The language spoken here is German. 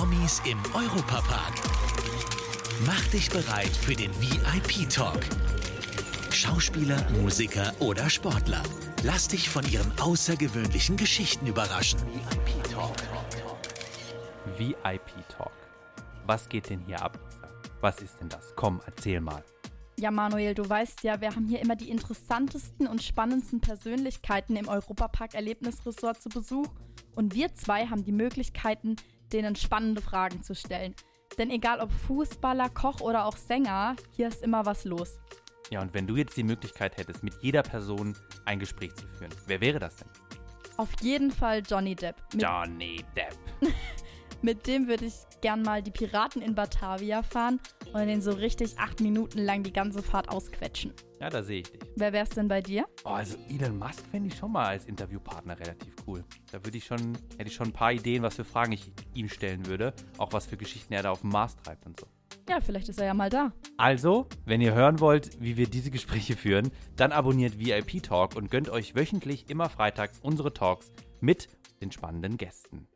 Promis im Europapark. Mach dich bereit für den VIP-Talk. Schauspieler, Musiker oder Sportler. Lass dich von ihren außergewöhnlichen Geschichten überraschen. VIP-Talk. VIP-Talk. Was geht denn hier ab? Was ist denn das? Komm, erzähl mal. Ja, Manuel, du weißt ja, wir haben hier immer die interessantesten und spannendsten Persönlichkeiten im Europapark Erlebnisresort zu Besuch. Und wir zwei haben die Möglichkeiten, denen spannende Fragen zu stellen. Denn egal ob Fußballer, Koch oder auch Sänger, hier ist immer was los. Ja, und wenn du jetzt die Möglichkeit hättest, mit jeder Person ein Gespräch zu führen, wer wäre das denn? Auf jeden Fall Johnny Depp. Mit, Johnny Depp. Mit dem würde ich gern mal die Piraten in Batavia fahren und den so richtig acht Minuten lang die ganze Fahrt ausquetschen. Ja, da sehe ich dich. Wer wär's denn bei dir? Oh, also Elon Musk fände ich schon mal als Interviewpartner relativ cool. Da würde ich schon, hätte ich schon ein paar Ideen, was für Fragen ich ihm stellen würde. Auch was für Geschichten er da auf dem Mars treibt und so. Ja, vielleicht ist er ja mal da. Also, wenn ihr hören wollt, wie wir diese Gespräche führen, dann abonniert VIP Talk und gönnt euch wöchentlich immer freitags unsere Talks mit den spannenden Gästen.